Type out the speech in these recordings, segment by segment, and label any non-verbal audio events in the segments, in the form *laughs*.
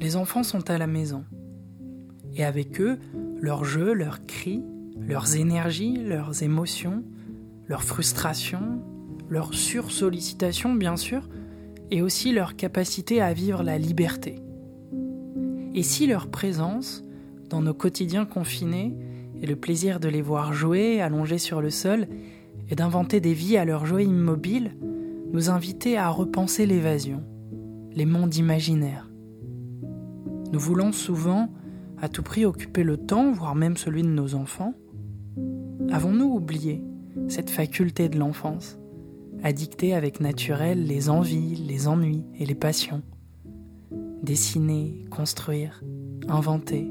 Les enfants sont à la maison. Et avec eux, leurs jeux, leurs cris, leurs énergies, leurs émotions, leurs frustrations, leur sursollicitation bien sûr, et aussi leur capacité à vivre la liberté. Et si leur présence, dans nos quotidiens confinés, et le plaisir de les voir jouer, allongés sur le sol, et d'inventer des vies à leur jouet immobile, nous invitait à repenser l'évasion, les mondes imaginaires. Nous voulons souvent, à tout prix, occuper le temps, voire même celui de nos enfants. Avons-nous oublié cette faculté de l'enfance, à avec naturel les envies, les ennuis et les passions Dessiner, construire, inventer,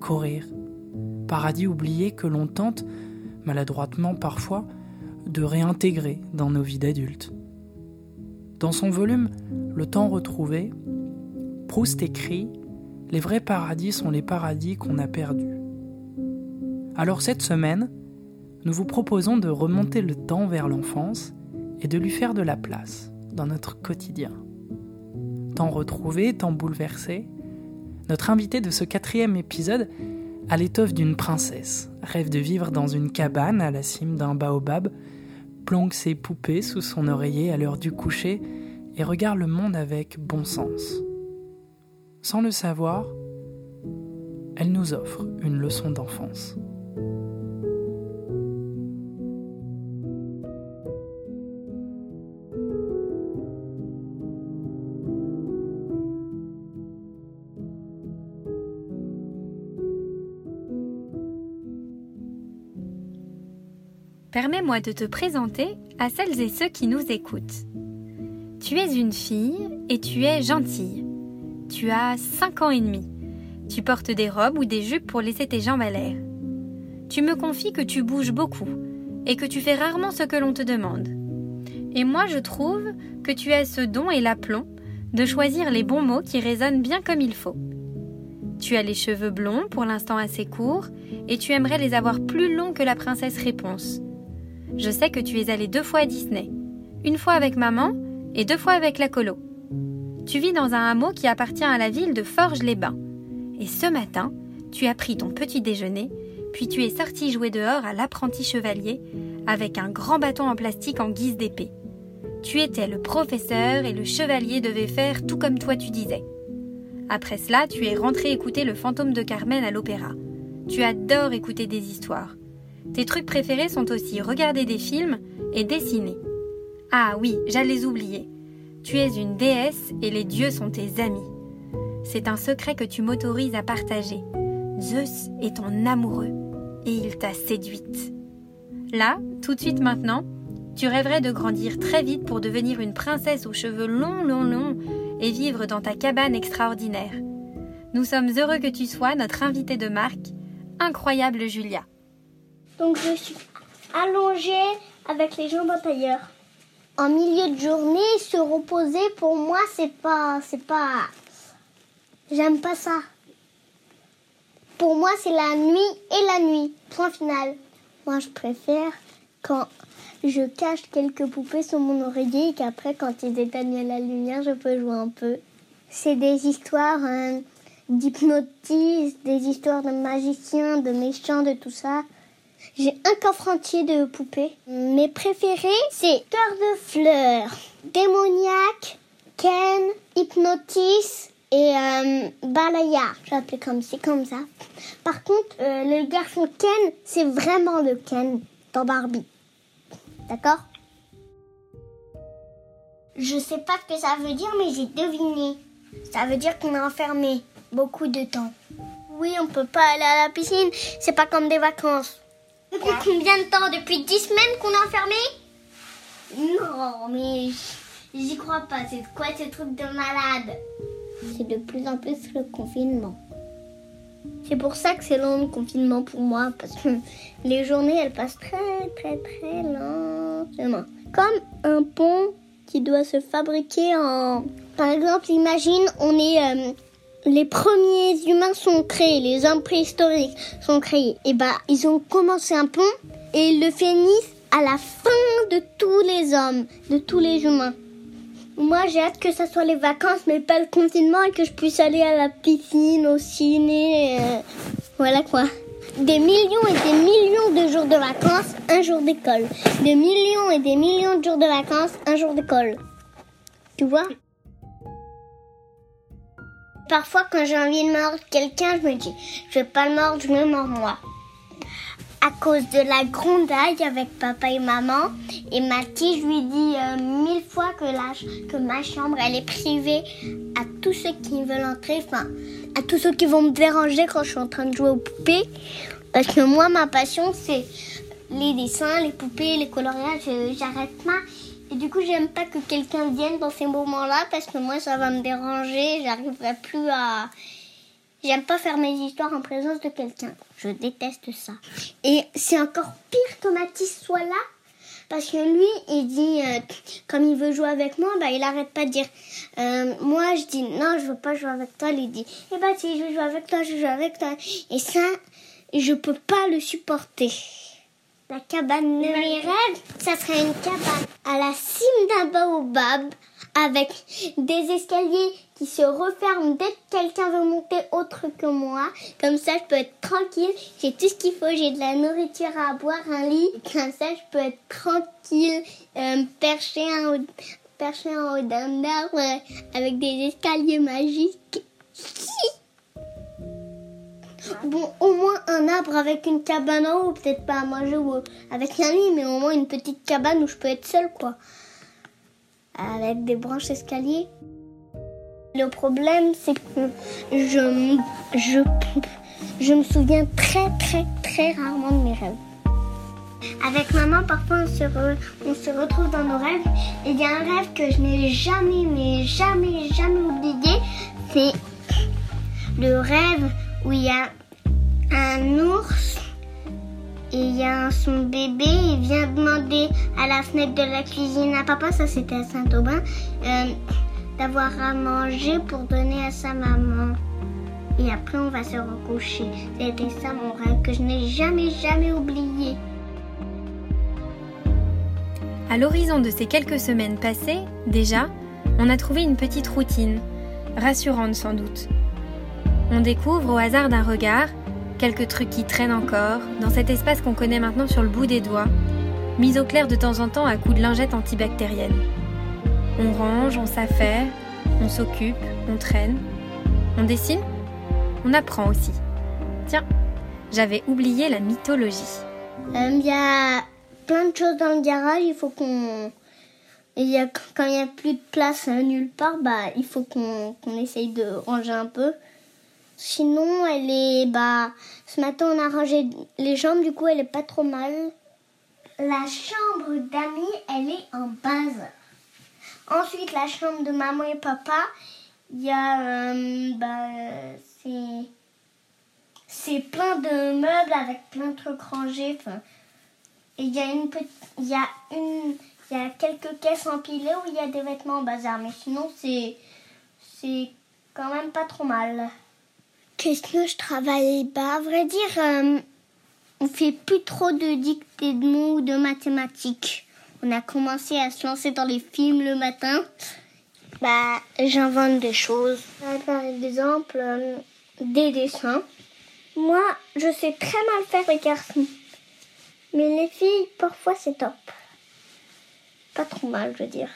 courir, paradis oublié que l'on tente, maladroitement parfois, de réintégrer dans nos vies d'adultes. Dans son volume Le temps retrouvé, Proust écrit Les vrais paradis sont les paradis qu'on a perdus. Alors cette semaine, nous vous proposons de remonter le temps vers l'enfance et de lui faire de la place dans notre quotidien. Temps retrouvé, temps bouleversé, notre invité de ce quatrième épisode a l'étoffe d'une princesse, rêve de vivre dans une cabane à la cime d'un baobab planque ses poupées sous son oreiller à l'heure du coucher et regarde le monde avec bon sens. Sans le savoir, elle nous offre une leçon d'enfance. Permets-moi de te présenter à celles et ceux qui nous écoutent. Tu es une fille et tu es gentille. Tu as 5 ans et demi. Tu portes des robes ou des jupes pour laisser tes jambes à l'air. Tu me confies que tu bouges beaucoup et que tu fais rarement ce que l'on te demande. Et moi je trouve que tu as ce don et l'aplomb de choisir les bons mots qui résonnent bien comme il faut. Tu as les cheveux blonds, pour l'instant assez courts, et tu aimerais les avoir plus longs que la princesse Réponse. Je sais que tu es allé deux fois à Disney. Une fois avec maman et deux fois avec la colo. Tu vis dans un hameau qui appartient à la ville de Forges-les-Bains. Et ce matin, tu as pris ton petit déjeuner, puis tu es sorti jouer dehors à l'apprenti chevalier avec un grand bâton en plastique en guise d'épée. Tu étais le professeur et le chevalier devait faire tout comme toi tu disais. Après cela, tu es rentré écouter le fantôme de Carmen à l'opéra. Tu adores écouter des histoires. Tes trucs préférés sont aussi regarder des films et dessiner. Ah oui, j'allais oublier. Tu es une déesse et les dieux sont tes amis. C'est un secret que tu m'autorises à partager. Zeus est ton amoureux et il t'a séduite. Là, tout de suite maintenant, tu rêverais de grandir très vite pour devenir une princesse aux cheveux longs, longs, longs et vivre dans ta cabane extraordinaire. Nous sommes heureux que tu sois notre invitée de marque, incroyable Julia. Donc je suis allongée avec les jambes en tailleur. En milieu de journée, se reposer pour moi, c'est pas, c'est pas, j'aime pas ça. Pour moi, c'est la nuit et la nuit. Point final. Moi, je préfère quand je cache quelques poupées sur mon oreiller et qu'après, quand ils éteignent la lumière, je peux jouer un peu. C'est des histoires hein, des histoires de magiciens, de méchants, de tout ça. J'ai un coffre entier de poupées. Mes préférés, c'est Cœur de fleurs, Démoniaque, Ken, Hypnotis et euh, Balaya. Appeler comme comme ça. Par contre, euh, le garçon Ken, c'est vraiment le Ken dans Barbie. D'accord? Je sais pas ce que ça veut dire, mais j'ai deviné. Ça veut dire qu'on est enfermé beaucoup de temps. Oui, on peut pas aller à la piscine. C'est pas comme des vacances. Depuis combien de temps Depuis 10 semaines qu'on est enfermé? Non, mais j'y crois pas. C'est quoi ce truc de malade? C'est de plus en plus le confinement. C'est pour ça que c'est long le confinement pour moi, parce que *laughs* les journées elles passent très très très lentement. Comme un pont qui doit se fabriquer en... Par exemple, imagine, on est... euh, les premiers humains sont créés, les hommes préhistoriques sont créés. Et bah, ils ont commencé un pont et ils le finissent à la fin de tous les hommes, de tous les humains. Moi, j'ai hâte que ça soit les vacances, mais pas le confinement et que je puisse aller à la piscine, au ciné. euh, voilà quoi. Des millions et des millions de jours de vacances, un jour d'école. Des millions et des millions de jours de vacances, un jour d'école. Tu vois? Parfois, quand j'ai envie de mordre quelqu'un, je me dis, je vais pas le mordre, je me mords moi. À cause de la grondaille avec papa et maman, et Mathis, je lui dis euh, mille fois que, que ma chambre, elle est privée à tous ceux qui veulent entrer, enfin, à tous ceux qui vont me déranger quand je suis en train de jouer aux poupées. Parce que moi, ma passion, c'est les dessins, les poupées, les coloriages, j'arrête pas. Et du coup, j'aime pas que quelqu'un vienne dans ces moments-là parce que moi, ça va me déranger. J'arriverai plus à. J'aime pas faire mes histoires en présence de quelqu'un. Je déteste ça. Et c'est encore pire que Mathis soit là. Parce que lui, il dit, euh, comme il veut jouer avec moi, bah, il arrête pas de dire. euh, moi, je dis, non, je veux pas jouer avec toi. Il dit, eh bah, si je veux jouer avec toi, je jouer avec toi. Et ça, je peux pas le supporter. La cabane de mes rêves, ça serait une cabane à la cime d'un baobab avec des escaliers qui se referment dès que quelqu'un veut monter autre que moi. Comme ça, je peux être tranquille. J'ai tout ce qu'il faut. J'ai de la nourriture à boire, un lit. Comme ça, je peux être tranquille, euh, perché en haut, perché en haut d'un arbre euh, avec des escaliers magiques. Bon, au moins un arbre avec une cabane en haut, peut-être pas à manger ou avec un lit, mais au moins une petite cabane où je peux être seule, quoi. Avec des branches escaliers. Le problème, c'est que je, je, je me souviens très, très, très rarement de mes rêves. Avec maman, parfois, on se, on se retrouve dans nos rêves. Et il y a un rêve que je n'ai jamais, mais jamais, jamais oublié. C'est le rêve où il y a un ours et il y a son bébé. Il vient demander à la fenêtre de la cuisine à papa, ça c'était à Saint-Aubin, euh, d'avoir à manger pour donner à sa maman. Et après, on va se recoucher. C'était ça mon rêve que je n'ai jamais, jamais oublié. À l'horizon de ces quelques semaines passées, déjà, on a trouvé une petite routine, rassurante sans doute. On découvre au hasard d'un regard quelques trucs qui traînent encore dans cet espace qu'on connaît maintenant sur le bout des doigts, mis au clair de temps en temps à coups de lingette antibactérienne. On range, on s'affaire, on s'occupe, on traîne, on dessine, on apprend aussi. Tiens, j'avais oublié la mythologie. Euh, Il y a plein de choses dans le garage. Il faut qu'on. Y a, quand il n'y a plus de place euh, nulle part, bah, il faut qu'on qu'on essaye de ranger un peu. Sinon, elle est. Bah, ce matin, on a rangé les jambes, du coup, elle est pas trop mal. La chambre d'Ami, elle est en base. Ensuite, la chambre de maman et papa, il y a. euh, bah, c'est. C'est plein de meubles avec plein de trucs rangés. Enfin, et il y a une petite, il y a une, il y a quelques caisses empilées où il y a des vêtements en bazar. Mais sinon, c'est, c'est quand même pas trop mal. Qu'est-ce que je travaille Bah, à vrai dire, euh, on fait plus trop de dictées de mots ou de mathématiques. On a commencé à se lancer dans les films le matin. Bah, j'invente des choses. Par exemple, euh, des dessins. Moi, je sais très mal faire les garçons. Mais les filles, parfois, c'est top. Pas trop mal, je veux dire.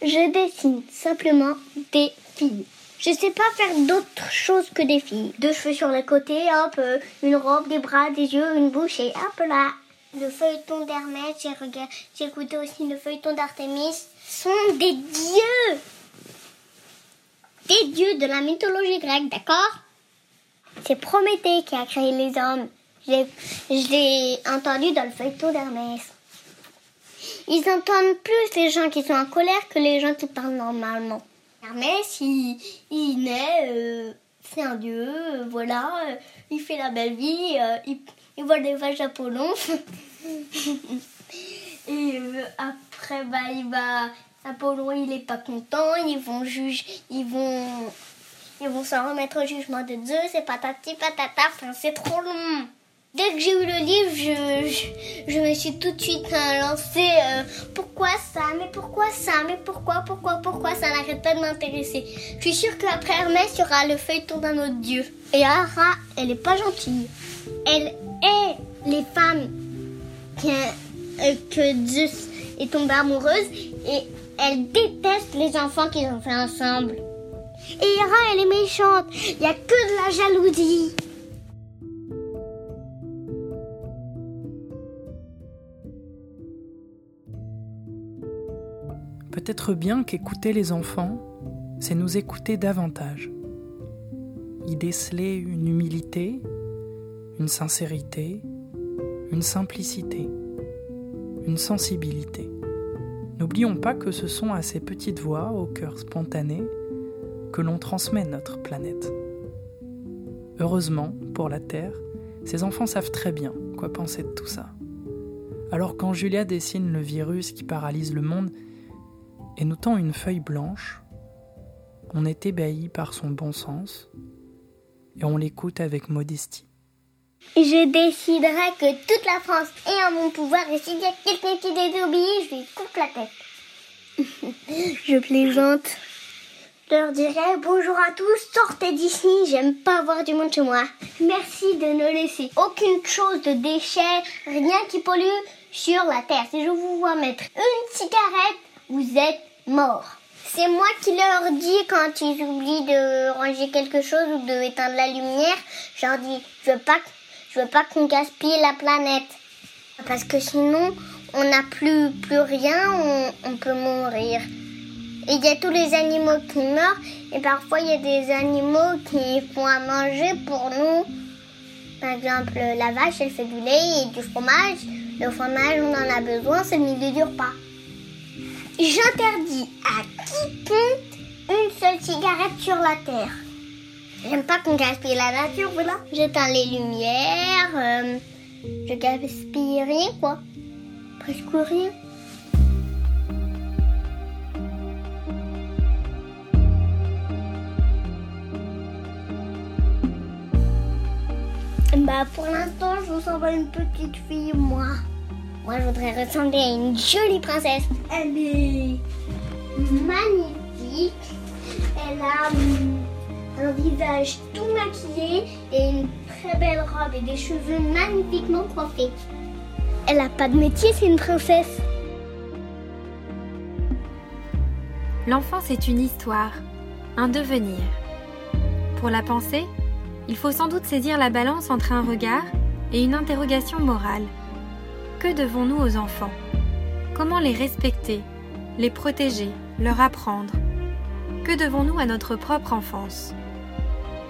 Je dessine simplement des filles. Je sais pas faire d'autres choses que des filles. Deux cheveux sur les côtés, hop, euh, une robe, des bras, des yeux, une bouche et hop là. Le feuilleton d'Hermès, j'ai regardé, j'ai écouté aussi le feuilleton d'Artémis, sont des dieux. Des dieux de la mythologie grecque, d'accord? C'est Prométhée qui a créé les hommes. Je l'ai entendu dans le feuilleton d'Hermès. Ils entendent plus les gens qui sont en colère que les gens qui parlent normalement. Hermès, il, naît, euh, c'est un dieu, euh, voilà, euh, il fait la belle vie, il, il vole des vaches d'Apollon. *laughs* Et après, bah, il va Apollon, il est pas content, ils vont juger, ils vont, ils vont s'en remettre au jugement de Dieu, c'est patati patata, c'est trop long. Dès que j'ai eu le livre, je, je, me suis tout de suite euh, lancée. Euh, pourquoi ça Mais pourquoi ça Mais pourquoi Pourquoi Pourquoi Ça n'arrête pas de m'intéresser? Je suis sûre qu'après Hermès, il y aura le feuilleton d'un autre dieu. Et Ara, elle est pas gentille. Elle est les femmes que, euh, que Zeus est tombée amoureuse et elle déteste les enfants qu'ils ont fait ensemble. Et Hera, elle est méchante. Il n'y a que de la jalousie. Peut-être bien qu'écouter les enfants, c'est nous écouter davantage. Y déceler une humilité, une sincérité, une simplicité, une sensibilité. N'oublions pas que ce sont à ces petites voix au cœur spontané que l'on transmet notre planète. Heureusement, pour la Terre, ces enfants savent très bien quoi penser de tout ça. Alors quand Julia dessine le virus qui paralyse le monde et nous tend une feuille blanche, on est ébahi par son bon sens et on l'écoute avec modestie. Je déciderai que toute la France est en mon pouvoir et s'il y a quelqu'un qui désobéit, je lui coupe la tête. *laughs* je plaisante. Je leur dirai bonjour à tous, sortez d'ici, j'aime pas avoir du monde chez moi. Merci de ne laisser aucune chose de déchet, rien qui pollue sur la terre. Si je vous vois mettre une cigarette, vous êtes mort. C'est moi qui leur dis quand ils oublient de ranger quelque chose ou de éteindre la lumière. Je leur dis, je veux pas je veux pas qu'on gaspille la planète. Parce que sinon, on n'a plus, plus rien, on, peut mourir. Il y a tous les animaux qui meurent, et parfois il y a des animaux qui font à manger pour nous. Par exemple, la vache, elle fait du lait et du fromage. Le fromage, on en a besoin, c'est le milieu du repas. J'interdis à quiconque une seule cigarette sur la terre. J'aime pas qu'on gaspille la nature, voilà. J'éteins les lumières, euh, je gaspille rien, quoi. Presque rien. Bah pour l'instant, je ressemble à une petite fille, moi. Moi, je voudrais ressembler à une jolie princesse. Elle est magnifique. Elle a un visage tout maquillé et une très belle robe et des cheveux magnifiquement coiffés. Elle n'a pas de métier, c'est une princesse. L'enfance est une histoire, un devenir. Pour la penser, il faut sans doute saisir la balance entre un regard et une interrogation morale. Que devons-nous aux enfants? Comment les respecter, les protéger, leur apprendre? Que devons-nous à notre propre enfance?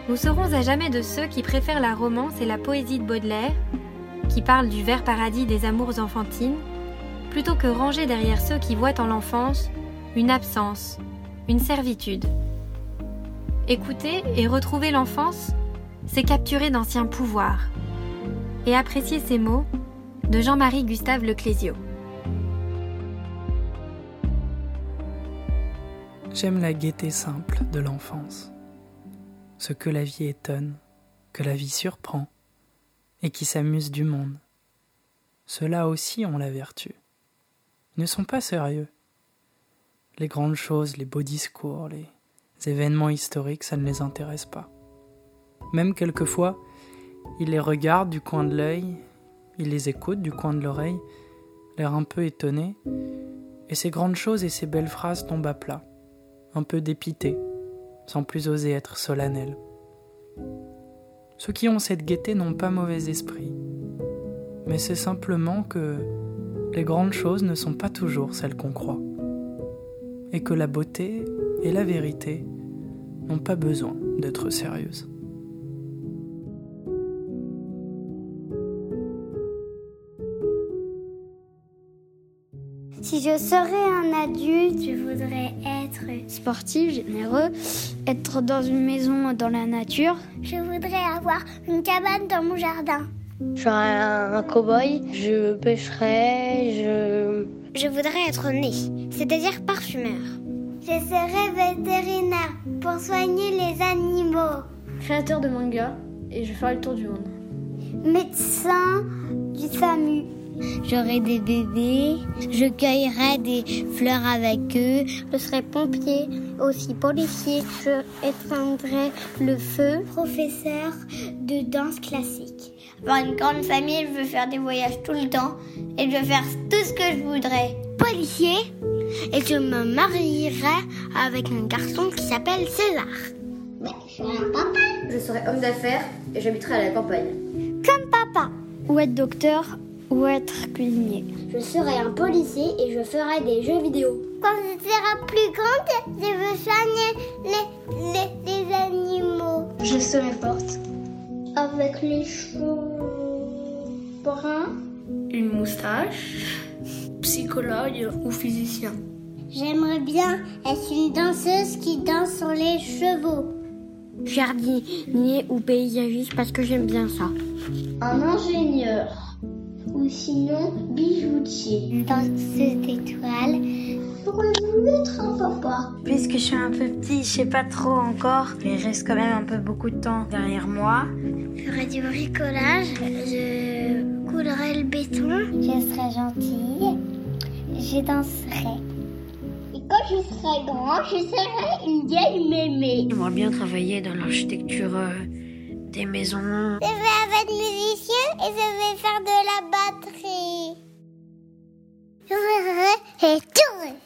Nous serons à jamais de ceux qui préfèrent la romance et la poésie de Baudelaire, qui parlent du vert paradis des amours enfantines, plutôt que ranger derrière ceux qui voient en l'enfance une absence, une servitude. Écouter et retrouver l'enfance, c'est capturer d'anciens pouvoirs. Et apprécier ces mots de Jean-Marie Gustave Leclésio. J'aime la gaieté simple de l'enfance ce que la vie étonne, que la vie surprend, et qui s'amuse du monde. Ceux-là aussi ont la vertu. Ils ne sont pas sérieux. Les grandes choses, les beaux discours, les événements historiques, ça ne les intéresse pas. Même quelquefois, ils les regardent du coin de l'œil, ils les écoutent du coin de l'oreille, l'air un peu étonné, et ces grandes choses et ces belles phrases tombent à plat, un peu dépités, sans plus oser être solennel. Ceux qui ont cette gaieté n'ont pas mauvais esprit, mais c'est simplement que les grandes choses ne sont pas toujours celles qu'on croit, et que la beauté et la vérité n'ont pas besoin d'être sérieuses. Si je serais un adulte, je voudrais être sportif, généreux, être dans une maison dans la nature. Je voudrais avoir une cabane dans mon jardin. Je serais un, cow-boy, je pêcherais, je je voudrais être né, c'est-à-dire parfumeur. Je serai vétérinaire pour soigner les animaux. Créateur de manga et je ferai le tour du monde. Médecin du SAMU. J'aurai des bébés, je cueillerai des fleurs avec eux, Je serai pompier, aussi policier. Je éteindrai le feu. Professeur de danse classique. avoir une grande famille, je veux faire des voyages tout le temps et je veux faire tout ce que je voudrais. Policier? Et je me marierai avec un garçon qui s'appelle César. Mais je serai un papa. Je serai homme d'affaires et j'habiterai à la campagne. Comme papa. Ou être docteur ou être cuisinier. Je serai un policier et je ferai des jeux vidéo. Quand je serai plus grande, je veux soigner les, les, les animaux. Je serai forte. Avec les cheveux bruns. Une moustache. Psychologue ou physicien. J'aimerais bien être une danseuse qui danse sur les chevaux. Jardinier ou paysagiste parce que j'aime bien ça. Un ingénieur. Ou sinon bijoutier. Danseuse d'étoiles. J'aurais voulu être un papa? Puisque je suis un peu petit, je sais pas trop encore, mais il reste quand même un peu beaucoup de temps derrière moi. Je ferais du bricolage. Je coulerais le béton. Je serais gentille. Je danserais. Et quand je serai grand, je serai une vieille mémé. J'aimerais bien travailler dans l'architecture euh, des. Je vais être musicien et je vais faire de la batterie. *laughs* Et tout.